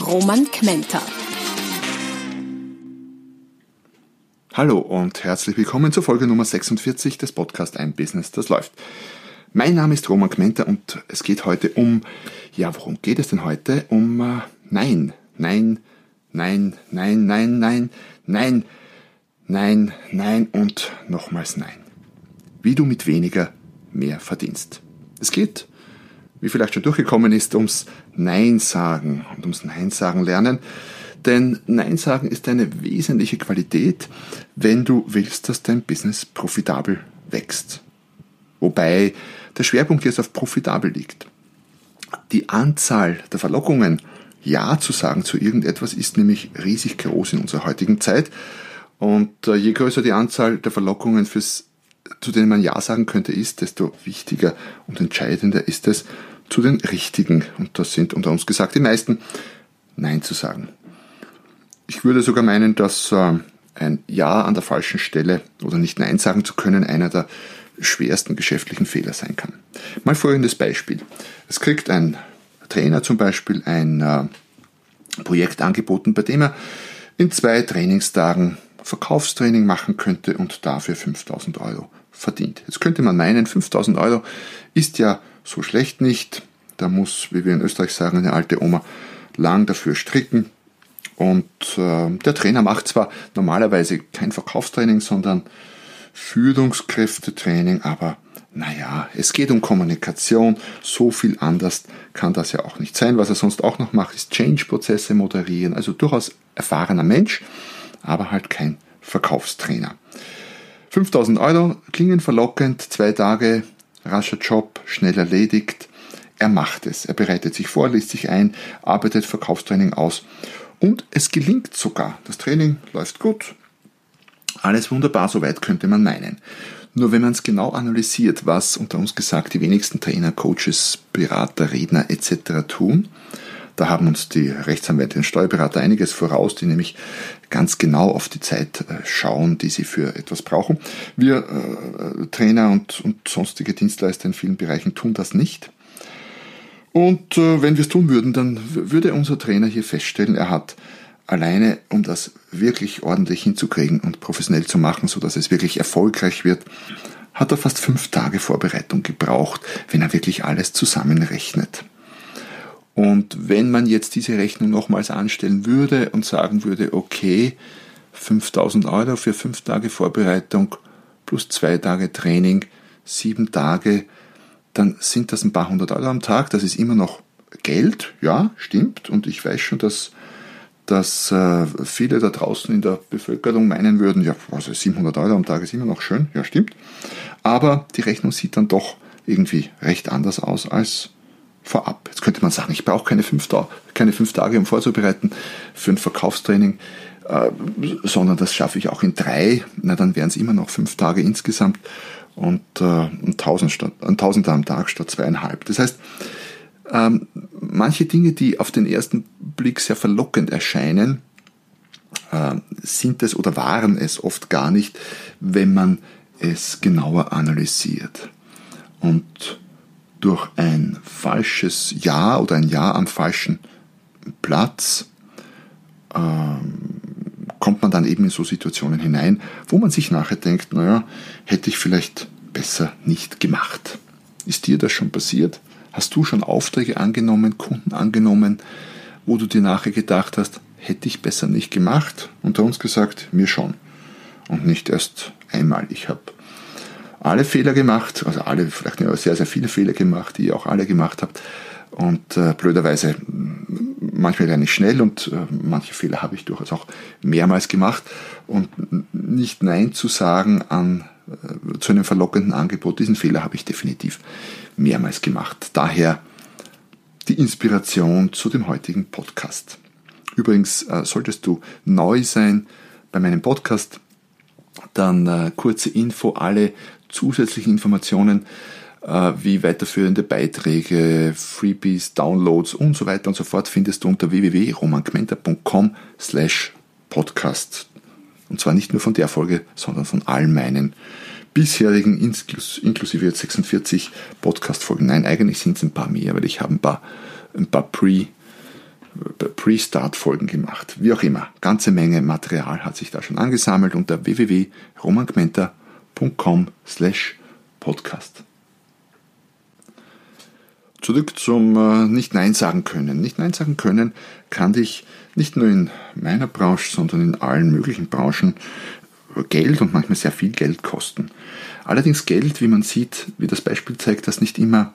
Roman Kmenter. Hallo und herzlich willkommen zur Folge Nummer 46 des Podcasts Ein Business, das läuft. Mein Name ist Roman Kmenter und es geht heute um, ja, worum geht es denn heute? Um äh, Nein, Nein, Nein, Nein, Nein, Nein, Nein, Nein, Nein und nochmals Nein. Wie du mit weniger mehr verdienst. Es geht, wie vielleicht schon durchgekommen ist, ums Nein sagen und ums Nein sagen lernen. Denn Nein sagen ist eine wesentliche Qualität, wenn du willst, dass dein Business profitabel wächst. Wobei der Schwerpunkt jetzt auf profitabel liegt. Die Anzahl der Verlockungen, Ja zu sagen zu irgendetwas, ist nämlich riesig groß in unserer heutigen Zeit. Und äh, je größer die Anzahl der Verlockungen, fürs, zu denen man Ja sagen könnte, ist, desto wichtiger und entscheidender ist es, zu den richtigen, und das sind unter uns gesagt die meisten, Nein zu sagen. Ich würde sogar meinen, dass äh, ein Ja an der falschen Stelle oder nicht Nein sagen zu können einer der schwersten geschäftlichen Fehler sein kann. Mal folgendes Beispiel. Es kriegt ein Trainer zum Beispiel ein äh, Projekt angeboten, bei dem er in zwei Trainingstagen Verkaufstraining machen könnte und dafür 5000 Euro verdient. Jetzt könnte man meinen, 5000 Euro ist ja so schlecht nicht. Da muss, wie wir in Österreich sagen, eine alte Oma lang dafür stricken. Und äh, der Trainer macht zwar normalerweise kein Verkaufstraining, sondern Führungskräftetraining, aber naja, es geht um Kommunikation, so viel anders kann das ja auch nicht sein. Was er sonst auch noch macht, ist Change-Prozesse moderieren, also durchaus erfahrener Mensch, aber halt kein Verkaufstrainer. 5000 Euro klingen verlockend, zwei Tage, rascher Job, schnell erledigt. Er macht es, er bereitet sich vor, liest sich ein, arbeitet Verkaufstraining aus und es gelingt sogar. Das Training läuft gut. Alles wunderbar, soweit könnte man meinen. Nur wenn man es genau analysiert, was unter uns gesagt die wenigsten Trainer, Coaches, Berater, Redner etc. tun, da haben uns die Rechtsanwälte und Steuerberater einiges voraus, die nämlich ganz genau auf die Zeit äh, schauen, die sie für etwas brauchen. Wir äh, Trainer und, und sonstige Dienstleister in vielen Bereichen tun das nicht. Und äh, wenn wir es tun würden, dann würde unser Trainer hier feststellen, er hat alleine, um das wirklich ordentlich hinzukriegen und professionell zu machen, so dass es wirklich erfolgreich wird, hat er fast fünf Tage Vorbereitung gebraucht, wenn er wirklich alles zusammenrechnet. Und wenn man jetzt diese Rechnung nochmals anstellen würde und sagen würde, okay, 5000 Euro für fünf Tage Vorbereitung plus zwei Tage Training, sieben Tage, dann sind das ein paar hundert Euro am Tag. Das ist immer noch Geld, ja, stimmt. Und ich weiß schon, dass, dass äh, viele da draußen in der Bevölkerung meinen würden, ja, also 700 Euro am Tag ist immer noch schön, ja, stimmt. Aber die Rechnung sieht dann doch irgendwie recht anders aus als vorab. Jetzt könnte man sagen, ich brauche keine fünf, keine fünf Tage, um vorzubereiten für ein Verkaufstraining, äh, sondern das schaffe ich auch in drei. Na, dann wären es immer noch fünf Tage insgesamt und äh, ein, Tausend statt, ein Tausender am Tag statt zweieinhalb. Das heißt, ähm, manche Dinge, die auf den ersten Blick sehr verlockend erscheinen, äh, sind es oder waren es oft gar nicht, wenn man es genauer analysiert. Und durch ein falsches Ja oder ein Ja am falschen Platz ähm, kommt man dann eben in so Situationen hinein, wo man sich nachher denkt, naja, hätte ich vielleicht besser nicht gemacht. Ist dir das schon passiert? Hast du schon Aufträge angenommen, Kunden angenommen, wo du dir nachher gedacht hast, hätte ich besser nicht gemacht? Unter uns gesagt, mir schon. Und nicht erst einmal. Ich habe alle Fehler gemacht, also alle, vielleicht sehr, sehr viele Fehler gemacht, die ihr auch alle gemacht habt. Und äh, blöderweise manchmal lerne ich schnell und äh, manche Fehler habe ich durchaus auch mehrmals gemacht. Und nicht Nein zu sagen an, äh, zu einem verlockenden Angebot, diesen Fehler habe ich definitiv mehrmals gemacht. Daher die Inspiration zu dem heutigen Podcast. Übrigens, äh, solltest du neu sein bei meinem Podcast, dann äh, kurze Info, alle zusätzlichen Informationen äh, wie weiterführende Beiträge, Freebies, Downloads und so weiter und so fort findest du unter www.romangmenta.com slash podcast. Und zwar nicht nur von der Folge, sondern von all meinen bisherigen, inklusive jetzt 46 Podcast-Folgen. Nein, eigentlich sind es ein paar mehr, weil ich habe ein paar, ein paar Pre- Pre-Start-Folgen gemacht. Wie auch immer, ganze Menge Material hat sich da schon angesammelt unter www.romangmenta.com slash podcast. Zurück zum äh, Nicht-Nein sagen können. Nicht-Nein sagen können kann dich nicht nur in meiner Branche, sondern in allen möglichen Branchen Geld und manchmal sehr viel Geld kosten. Allerdings Geld, wie man sieht, wie das Beispiel zeigt, dass nicht immer,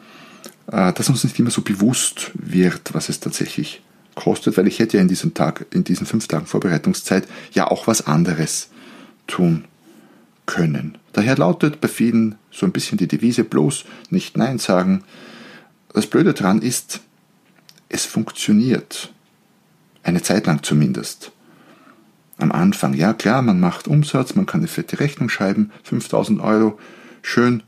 äh, dass uns nicht immer so bewusst wird, was es tatsächlich kostet, weil ich hätte ja in diesem Tag, in diesen fünf Tagen Vorbereitungszeit ja auch was anderes tun können. Daher lautet bei vielen so ein bisschen die Devise bloß nicht Nein sagen, das Blöde daran ist, es funktioniert. Eine Zeit lang zumindest. Am Anfang, ja klar, man macht Umsatz, man kann eine fette Rechnung schreiben, 5000 Euro, schön,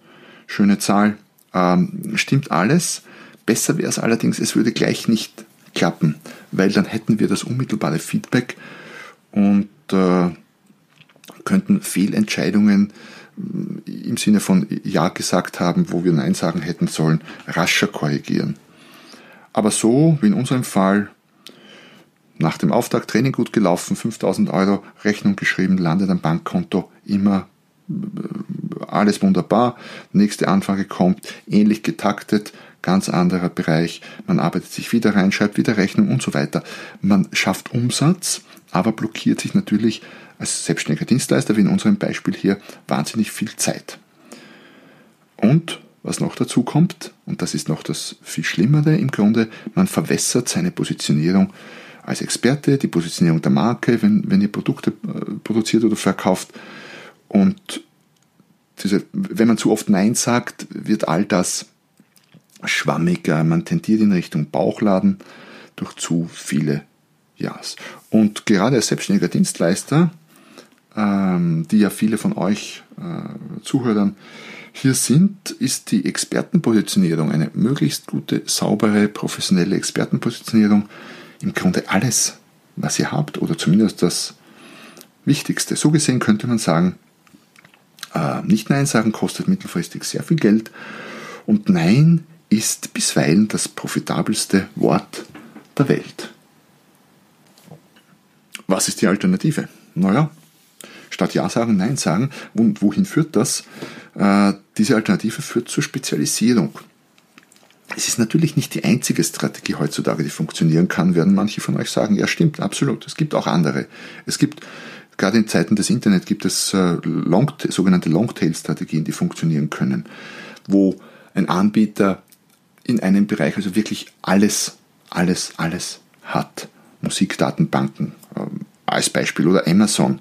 schöne Zahl, ähm, stimmt alles. Besser wäre es allerdings, es würde gleich nicht klappen, weil dann hätten wir das unmittelbare Feedback und äh, könnten Fehlentscheidungen im Sinne von Ja gesagt haben, wo wir Nein sagen hätten sollen, rascher korrigieren. Aber so, wie in unserem Fall, nach dem Auftakt Training gut gelaufen, 5000 Euro Rechnung geschrieben, landet am Bankkonto, immer äh, alles wunderbar, nächste Anfrage kommt, ähnlich getaktet, ganz anderer Bereich, man arbeitet sich wieder rein, schreibt wieder Rechnung und so weiter. Man schafft Umsatz, aber blockiert sich natürlich als selbstständiger Dienstleister, wie in unserem Beispiel hier, wahnsinnig viel Zeit. Und was noch dazu kommt, und das ist noch das viel Schlimmere im Grunde, man verwässert seine Positionierung als Experte, die Positionierung der Marke, wenn, wenn ihr Produkte äh, produziert oder verkauft. Und diese, wenn man zu oft Nein sagt, wird all das schwammiger, man tendiert in Richtung Bauchladen durch zu viele Ja's. Und gerade als selbstständiger Dienstleister ähm, die ja viele von euch äh, Zuhörern hier sind, ist die Expertenpositionierung, eine möglichst gute, saubere, professionelle Expertenpositionierung im Grunde alles, was ihr habt oder zumindest das Wichtigste. So gesehen könnte man sagen, äh, nicht Nein sagen kostet mittelfristig sehr viel Geld und Nein ist bisweilen das profitabelste Wort der Welt. Was ist die Alternative? Naja, statt Ja sagen, Nein sagen. Und wohin führt das? Äh, diese Alternative führt zur Spezialisierung. Es ist natürlich nicht die einzige Strategie heutzutage, die funktionieren kann, werden manche von euch sagen, ja stimmt, absolut. Es gibt auch andere. Es gibt, gerade in Zeiten des Internet gibt es äh, Long, sogenannte Longtail-Strategien, die funktionieren können, wo ein Anbieter in einem Bereich also wirklich alles, alles, alles hat. Musikdatenbanken als Beispiel oder Amazon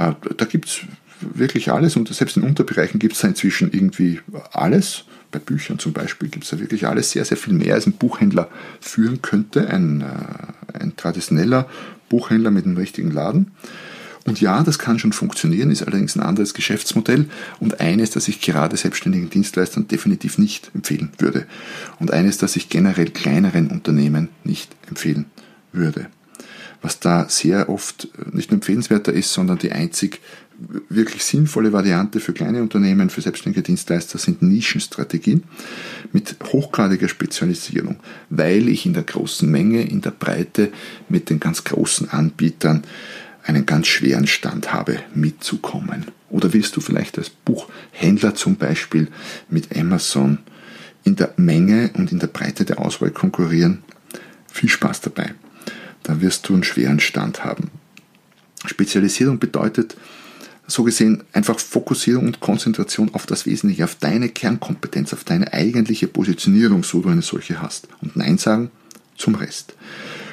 äh, da gibt es wirklich alles und selbst in Unterbereichen gibt es inzwischen irgendwie alles. Bei Büchern zum Beispiel gibt es da wirklich alles, sehr, sehr viel mehr, als ein Buchhändler führen könnte, ein, äh, ein traditioneller Buchhändler mit einem richtigen Laden. Und ja, das kann schon funktionieren, ist allerdings ein anderes Geschäftsmodell und eines, das ich gerade selbstständigen Dienstleistern definitiv nicht empfehlen würde. Und eines, das ich generell kleineren Unternehmen nicht empfehlen würde was da sehr oft nicht nur empfehlenswerter ist, sondern die einzig wirklich sinnvolle Variante für kleine Unternehmen, für selbstständige Dienstleister sind Nischenstrategien mit hochgradiger Spezialisierung, weil ich in der großen Menge, in der Breite mit den ganz großen Anbietern einen ganz schweren Stand habe, mitzukommen. Oder willst du vielleicht als Buchhändler zum Beispiel mit Amazon in der Menge und in der Breite der Auswahl konkurrieren? Viel Spaß dabei da wirst du einen schweren Stand haben. Spezialisierung bedeutet, so gesehen, einfach Fokussierung und Konzentration auf das Wesentliche, auf deine Kernkompetenz, auf deine eigentliche Positionierung, so du eine solche hast. Und Nein sagen zum Rest.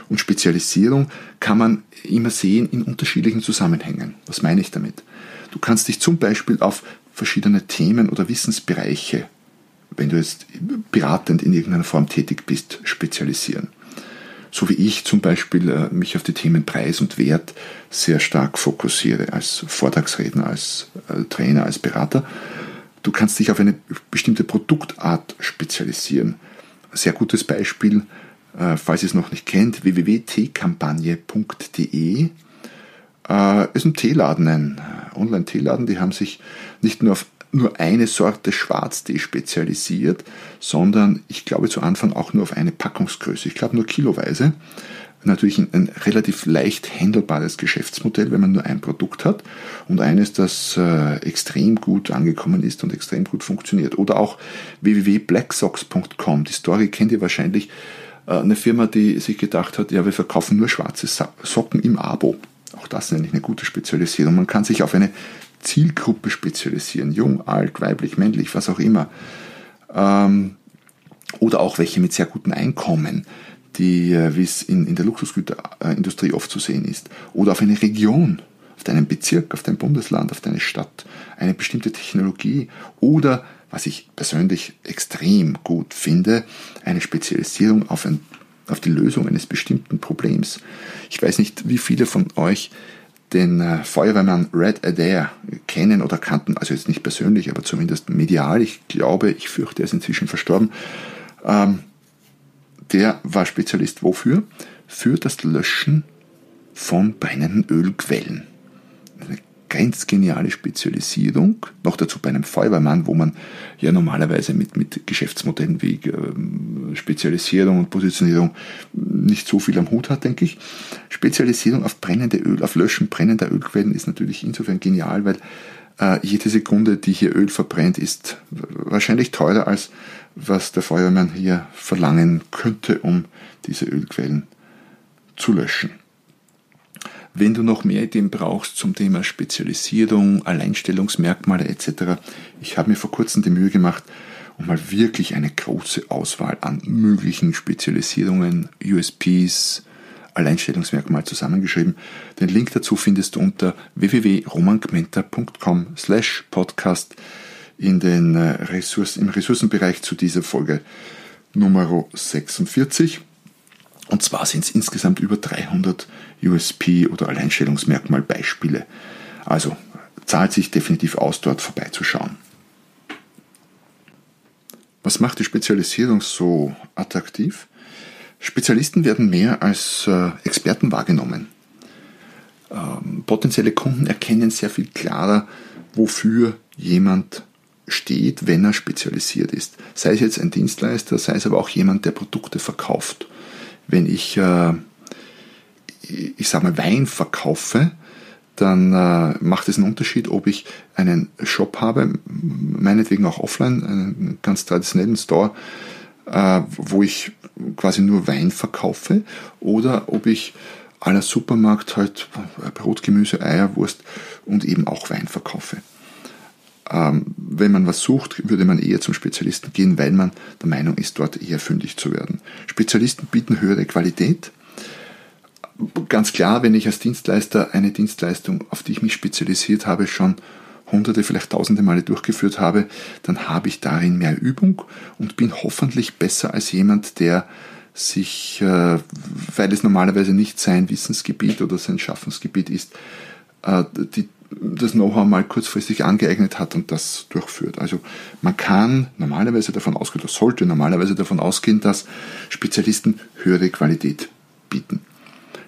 Und Spezialisierung kann man immer sehen in unterschiedlichen Zusammenhängen. Was meine ich damit? Du kannst dich zum Beispiel auf verschiedene Themen oder Wissensbereiche wenn du jetzt beratend in irgendeiner Form tätig bist, spezialisieren. So wie ich zum Beispiel äh, mich auf die Themen Preis und Wert sehr stark fokussiere, als Vortragsredner, als äh, Trainer, als Berater. Du kannst dich auf eine bestimmte Produktart spezialisieren. Sehr gutes Beispiel, äh, falls ihr es noch nicht kennt, www.tkampagne.de ist ein Teeladen, ein Online-Teeladen, die haben sich nicht nur auf nur eine Sorte Schwarztee spezialisiert, sondern ich glaube zu Anfang auch nur auf eine Packungsgröße. Ich glaube nur kiloweise. Natürlich ein, relativ leicht handelbares Geschäftsmodell, wenn man nur ein Produkt hat und eines, das äh, extrem gut angekommen ist und extrem gut funktioniert. Oder auch www.blacksocks.com. Die Story kennt ihr wahrscheinlich. Äh, eine Firma, die sich gedacht hat, ja, wir verkaufen nur schwarze Socken im Abo. Auch das nenne ich eine gute Spezialisierung. Man kann sich auf eine Zielgruppe spezialisieren, jung, alt, weiblich, männlich, was auch immer. Ähm, oder auch welche mit sehr gutem Einkommen, die, äh, wie es in, in der Luxusgüterindustrie oft zu sehen ist. Oder auf eine Region, auf deinen Bezirk, auf dein Bundesland, auf deine Stadt, eine bestimmte Technologie oder, was ich persönlich extrem gut finde, eine Spezialisierung auf, ein, auf die Lösung eines bestimmten Problems. Ich weiß nicht, wie viele von euch den äh, Feuerwehrmann Red Adair kennen oder kannten, also jetzt nicht persönlich, aber zumindest medial, ich glaube, ich fürchte, er ist inzwischen verstorben, ähm, der war Spezialist wofür? Für das Löschen von brennenden Ölquellen. Eine ganz geniale Spezialisierung, noch dazu bei einem Feuerwehrmann, wo man ja normalerweise mit, mit Geschäftsmodellen wie äh, Spezialisierung und Positionierung nicht so viel am Hut hat, denke ich. Spezialisierung auf brennende Öl, auf Löschen brennender Ölquellen ist natürlich insofern genial, weil äh, jede Sekunde, die hier Öl verbrennt, ist wahrscheinlich teurer als was der Feuerwehrmann hier verlangen könnte, um diese Ölquellen zu löschen. Wenn du noch mehr Ideen brauchst zum Thema Spezialisierung, Alleinstellungsmerkmale etc., ich habe mir vor kurzem die Mühe gemacht und mal wirklich eine große Auswahl an möglichen Spezialisierungen, USPs, Alleinstellungsmerkmal zusammengeschrieben. Den Link dazu findest du unter www.romangmenta.com slash podcast in den äh, Ressourcen, im Ressourcenbereich zu dieser Folge Nummer 46. Und zwar sind es insgesamt über 300 USP oder Alleinstellungsmerkmal-Beispiele. Also zahlt sich definitiv aus, dort vorbeizuschauen. Was macht die Spezialisierung so attraktiv? Spezialisten werden mehr als äh, Experten wahrgenommen. Ähm, potenzielle Kunden erkennen sehr viel klarer, wofür jemand steht, wenn er spezialisiert ist. Sei es jetzt ein Dienstleister, sei es aber auch jemand, der Produkte verkauft wenn ich, äh, ich sage mal, Wein verkaufe, dann äh, macht es einen Unterschied, ob ich einen Shop habe, meinetwegen auch offline, einen ganz traditionellen Store, äh, wo ich quasi nur Wein verkaufe, oder ob ich aller Supermarkt halt Brot, Gemüse, Eier, Wurst und eben auch Wein verkaufe. Ähm, wenn man was sucht, würde man eher zum Spezialisten gehen, weil man der Meinung ist, dort eher fündig zu werden. Spezialisten bieten höhere Qualität. Ganz klar, wenn ich als Dienstleister eine Dienstleistung, auf die ich mich spezialisiert habe, schon hunderte, vielleicht tausende Male durchgeführt habe, dann habe ich darin mehr Übung und bin hoffentlich besser als jemand, der sich, äh, weil es normalerweise nicht sein Wissensgebiet oder sein Schaffensgebiet ist, äh, die das Know-how mal kurzfristig angeeignet hat und das durchführt. Also man kann normalerweise davon ausgehen, oder sollte normalerweise davon ausgehen, dass Spezialisten höhere Qualität bieten.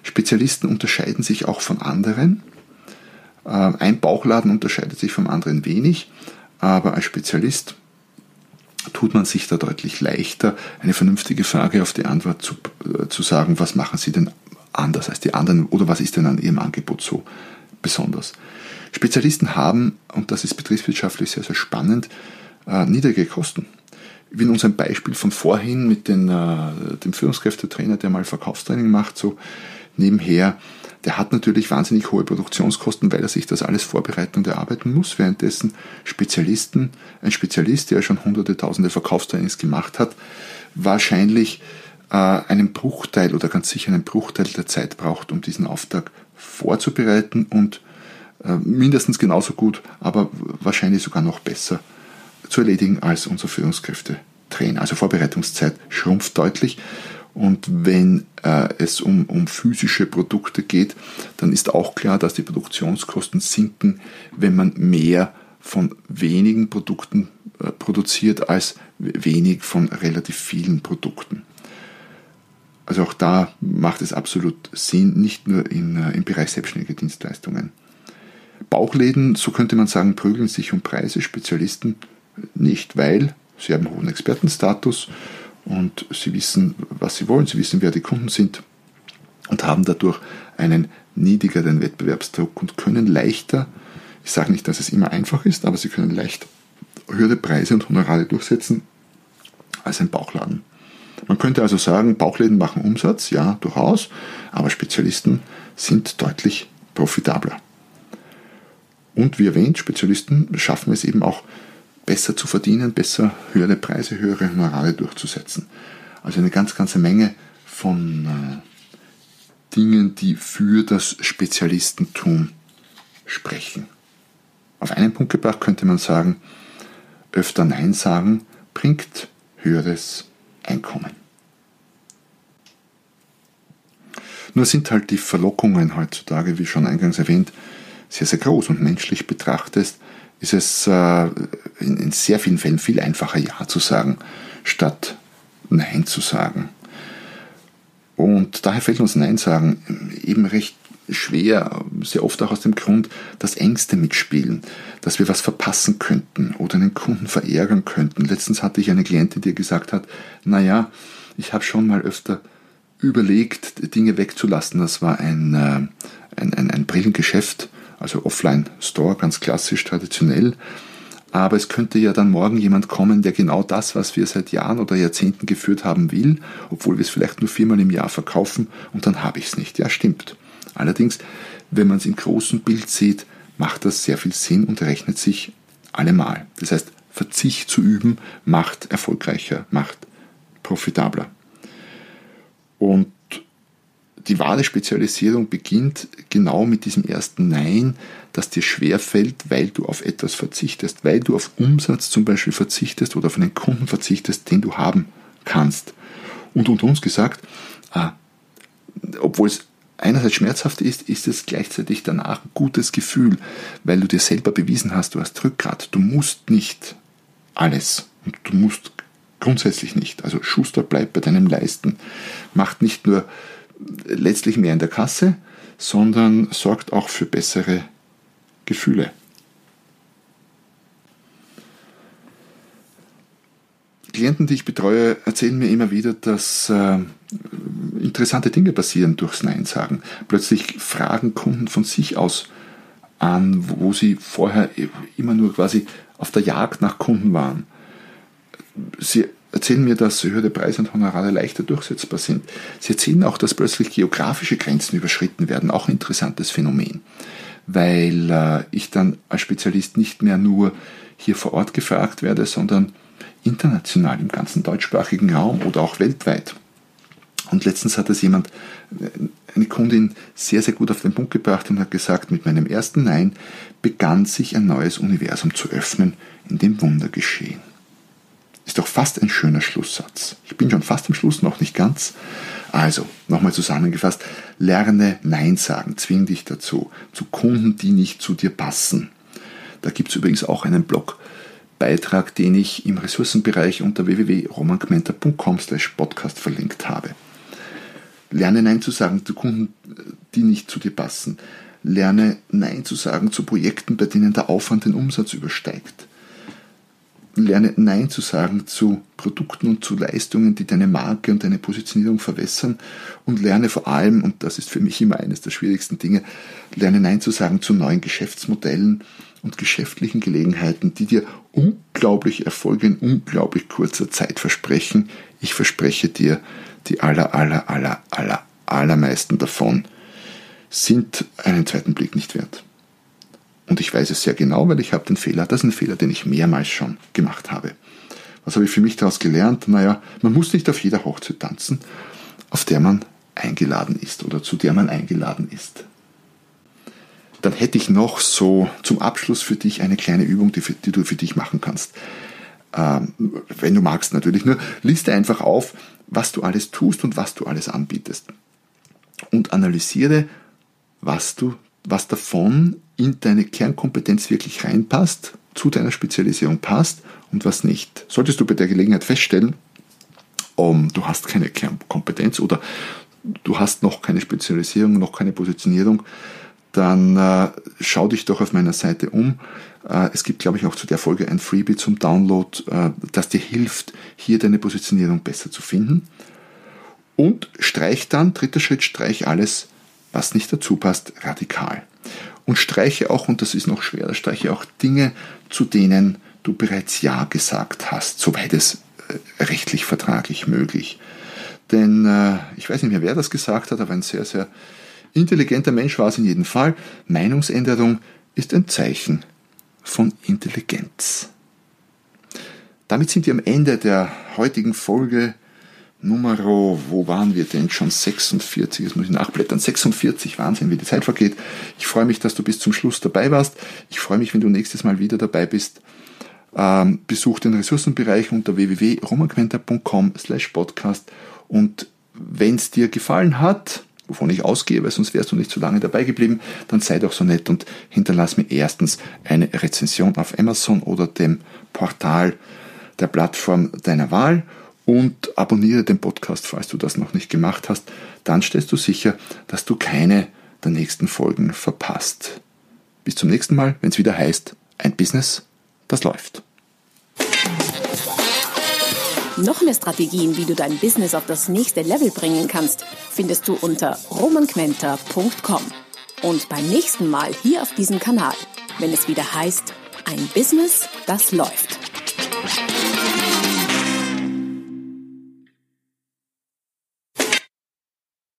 Spezialisten unterscheiden sich auch von anderen. Äh, ein Bauchladen unterscheidet sich vom anderen wenig, aber als Spezialist tut man sich da deutlich leichter, eine vernünftige Frage auf die Antwort zu, äh, zu sagen, was machen Sie denn anders als die anderen oder was ist denn an Ihrem Angebot so besonders. Spezialisten haben, und das ist betriebswirtschaftlich sehr, sehr spannend, äh, niedrige Kosten. Wie in unserem Beispiel von vorhin mit den, äh, dem Führungskräftetrainer, der mal Verkaufstraining macht, so nebenher, der hat natürlich wahnsinnig hohe Produktionskosten, weil er sich das alles vorbereiten und erarbeiten muss, währenddessen Spezialisten, ein Spezialist, der schon hunderte, tausende Verkaufstrainings gemacht hat, wahrscheinlich äh, einen Bruchteil oder ganz sicher einen Bruchteil der Zeit braucht, um diesen Auftrag vorzubereiten und äh, mindestens genauso gut, aber wahrscheinlich sogar noch besser zu erledigen als unser Führungskräftetrainer. Also Vorbereitungszeit schrumpft deutlich. Und wenn äh, es um, um physische Produkte geht, dann ist auch klar, dass die Produktionskosten sinken, wenn man mehr von wenigen Produkten äh, produziert als wenig von relativ vielen Produkten. Also auch da macht es absolut Sinn, nicht nur in, äh, im Bereich selbstständiger Dienstleistungen. Bauchläden, so könnte man sagen, prügeln sich um Preise, Spezialisten nicht, weil sie haben hohen Expertenstatus und sie wissen, was sie wollen, sie wissen, wer die Kunden sind und haben dadurch einen niedrigeren Wettbewerbsdruck und können leichter, ich sage nicht, dass es immer einfach ist, aber sie können leicht höhere Preise und Honorare durchsetzen als ein Bauchladen. Man könnte also sagen, Bauchläden machen Umsatz, ja, durchaus, aber Spezialisten sind deutlich profitabler. Und wie erwähnt, Spezialisten schaffen es eben auch besser zu verdienen, besser höhere Preise, höhere Honorare durchzusetzen. Also eine ganz, ganze Menge von äh, Dingen, die für das Spezialistentum sprechen. Auf einen Punkt gebracht könnte man sagen, öfter Nein sagen bringt höheres Einkommen. Nur sind halt die Verlockungen heutzutage, wie schon eingangs erwähnt, sehr, sehr groß und menschlich betrachtet ist es äh, in, in sehr vielen Fällen viel einfacher Ja zu sagen, statt Nein zu sagen. Und daher fällt uns Nein sagen eben recht schwer, sehr oft auch aus dem Grund, dass Ängste mitspielen, dass wir was verpassen könnten oder einen Kunden verärgern könnten. Letztens hatte ich eine Klientin, die gesagt hat, naja, ich habe schon mal öfter überlegt, Dinge wegzulassen. Das war ein, äh, ein, ein, ein Brillengeschäft, also Offline-Store, ganz klassisch, traditionell. Aber es könnte ja dann morgen jemand kommen, der genau das, was wir seit Jahren oder Jahrzehnten geführt haben, will, obwohl wir es vielleicht nur viermal im Jahr verkaufen und dann habe ich es nicht. Ja, stimmt. Allerdings, wenn man es im großen Bild sieht, macht das sehr viel Sinn und rechnet sich allemal. Das heißt, Verzicht zu üben macht erfolgreicher, macht profitabler. Und die wahre Spezialisierung beginnt genau mit diesem ersten Nein, das dir schwerfällt, weil du auf etwas verzichtest, weil du auf Umsatz zum Beispiel verzichtest oder auf einen Kunden verzichtest, den du haben kannst. Und unter uns gesagt, ah, obwohl es einerseits schmerzhaft ist, ist es gleichzeitig danach ein gutes Gefühl, weil du dir selber bewiesen hast, du hast Rückgrat. Du musst nicht alles und du musst grundsätzlich nicht. Also Schuster bleibt bei deinem Leisten. Macht nicht nur letztlich mehr in der Kasse, sondern sorgt auch für bessere Gefühle. Klienten, die ich betreue, erzählen mir immer wieder, dass äh, interessante Dinge passieren durchs Nein sagen. Plötzlich fragen Kunden von sich aus an, wo sie vorher immer nur quasi auf der Jagd nach Kunden waren. Sie erzählen mir, dass höhere Preise und Honorare leichter durchsetzbar sind. Sie erzählen auch, dass plötzlich geografische Grenzen überschritten werden, auch ein interessantes Phänomen, weil äh, ich dann als Spezialist nicht mehr nur hier vor Ort gefragt werde, sondern international im ganzen deutschsprachigen Raum oder auch weltweit. Und letztens hat es jemand, eine Kundin, sehr, sehr gut auf den Punkt gebracht und hat gesagt, mit meinem ersten Nein begann sich ein neues Universum zu öffnen, in dem Wunder geschehen. Ist doch fast ein schöner Schlusssatz. Ich bin schon fast am Schluss, noch nicht ganz. Also, nochmal zusammengefasst, lerne Nein sagen, zwing dich dazu, zu Kunden, die nicht zu dir passen. Da gibt es übrigens auch einen Blogbeitrag, den ich im Ressourcenbereich unter www.romangmenta.com podcast verlinkt habe. Lerne Nein zu sagen zu Kunden, die nicht zu dir passen. Lerne Nein zu sagen zu Projekten, bei denen der Aufwand den Umsatz übersteigt. Lerne Nein zu sagen zu Produkten und zu Leistungen, die deine Marke und deine Positionierung verwässern. Und lerne vor allem, und das ist für mich immer eines der schwierigsten Dinge, lerne Nein zu sagen zu neuen Geschäftsmodellen und geschäftlichen Gelegenheiten, die dir unglaublich Erfolge in unglaublich kurzer Zeit versprechen. Ich verspreche dir, die aller, aller, aller, aller, allermeisten davon sind einen zweiten Blick nicht wert. Und ich weiß es sehr genau, weil ich habe den Fehler, das ist ein Fehler, den ich mehrmals schon gemacht habe. Was habe ich für mich daraus gelernt? Naja, man muss nicht auf jeder Hochzeit tanzen, auf der man eingeladen ist oder zu der man eingeladen ist. Dann hätte ich noch so zum Abschluss für dich eine kleine Übung, die, für, die du für dich machen kannst. Ähm, wenn du magst natürlich nur, liste einfach auf, was du alles tust und was du alles anbietest. Und analysiere, was du, was davon in deine Kernkompetenz wirklich reinpasst, zu deiner Spezialisierung passt und was nicht. Solltest du bei der Gelegenheit feststellen, um, du hast keine Kernkompetenz oder du hast noch keine Spezialisierung, noch keine Positionierung, dann äh, schau dich doch auf meiner Seite um. Äh, es gibt, glaube ich, auch zu der Folge ein Freebie zum Download, äh, das dir hilft, hier deine Positionierung besser zu finden. Und streich dann, dritter Schritt, streich alles, was nicht dazu passt, radikal. Und streiche auch, und das ist noch schwerer, streiche auch Dinge, zu denen du bereits Ja gesagt hast, soweit es äh, rechtlich vertraglich möglich. Denn äh, ich weiß nicht mehr, wer das gesagt hat, aber ein sehr, sehr intelligenter Mensch war es in jedem Fall. Meinungsänderung ist ein Zeichen von Intelligenz. Damit sind wir am Ende der heutigen Folge Nummer, wo waren wir denn schon? 46, jetzt muss ich nachblättern. 46, Wahnsinn, wie die Zeit vergeht. Ich freue mich, dass du bis zum Schluss dabei warst. Ich freue mich, wenn du nächstes Mal wieder dabei bist. Ähm, besuch den Ressourcenbereich unter www.romanquenter.com slash podcast und wenn es dir gefallen hat, wovon ich ausgehe, weil sonst wärst du nicht so lange dabei geblieben, dann sei doch so nett und hinterlass mir erstens eine Rezension auf Amazon oder dem Portal der Plattform deiner Wahl und abonniere den Podcast, falls du das noch nicht gemacht hast. Dann stellst du sicher, dass du keine der nächsten Folgen verpasst. Bis zum nächsten Mal, wenn es wieder heißt, ein Business, das läuft. Noch mehr Strategien, wie du dein Business auf das nächste Level bringen kannst, findest du unter romanquenter.com. Und beim nächsten Mal hier auf diesem Kanal, wenn es wieder heißt, ein Business, das läuft.